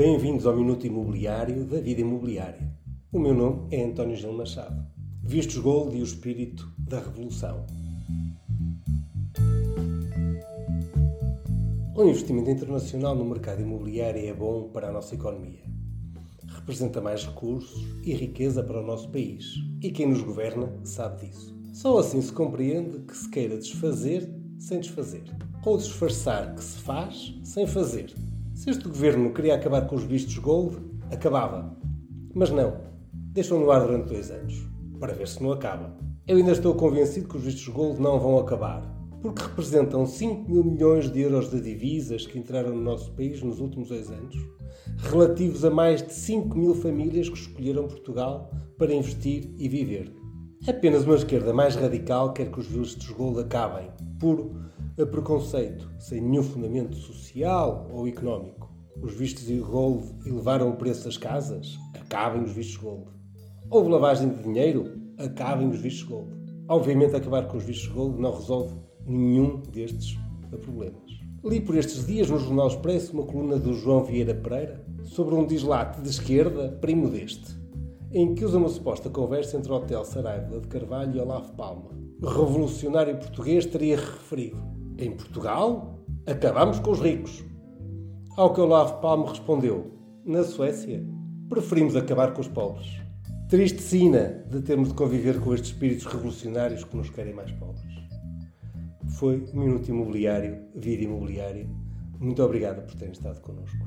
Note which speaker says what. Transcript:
Speaker 1: Bem-vindos ao Minuto Imobiliário da Vida Imobiliária. O meu nome é António Gil Machado. Vistos Gold e o espírito da revolução. O investimento internacional no mercado imobiliário é bom para a nossa economia. Representa mais recursos e riqueza para o nosso país. E quem nos governa sabe disso. Só assim se compreende que se queira desfazer sem desfazer. Ou disfarçar que se faz sem fazer. Se este governo queria acabar com os vistos gold, acabava. Mas não. Deixam no ar durante dois anos. Para ver se não acaba. Eu ainda estou convencido que os vistos gold não vão acabar. Porque representam 5 mil milhões de euros de divisas que entraram no nosso país nos últimos dois anos, relativos a mais de 5 mil famílias que escolheram Portugal para investir e viver. Apenas uma esquerda mais radical quer que os vistos gold acabem, puro a preconceito, sem nenhum fundamento social ou económico. Os vistos gold elevaram o preço das casas? Acabem os vistos gold. Houve lavagem de dinheiro? Acabem os vistos gold. Obviamente, acabar com os vistos gold não resolve nenhum destes problemas. Li por estes dias no Jornal Expresso uma coluna do João Vieira Pereira sobre um dislate de esquerda primo deste, em que usa uma suposta conversa entre o Hotel Saraiva de Carvalho e Olavo Palma. Revolucionário português teria referido em Portugal, acabamos com os ricos. Ao que Olavo Palme respondeu: Na Suécia, preferimos acabar com os pobres. Triste sina de termos de conviver com estes espíritos revolucionários que nos querem mais pobres. Foi Minuto Imobiliário, Vida Imobiliária. Muito obrigado por terem estado connosco.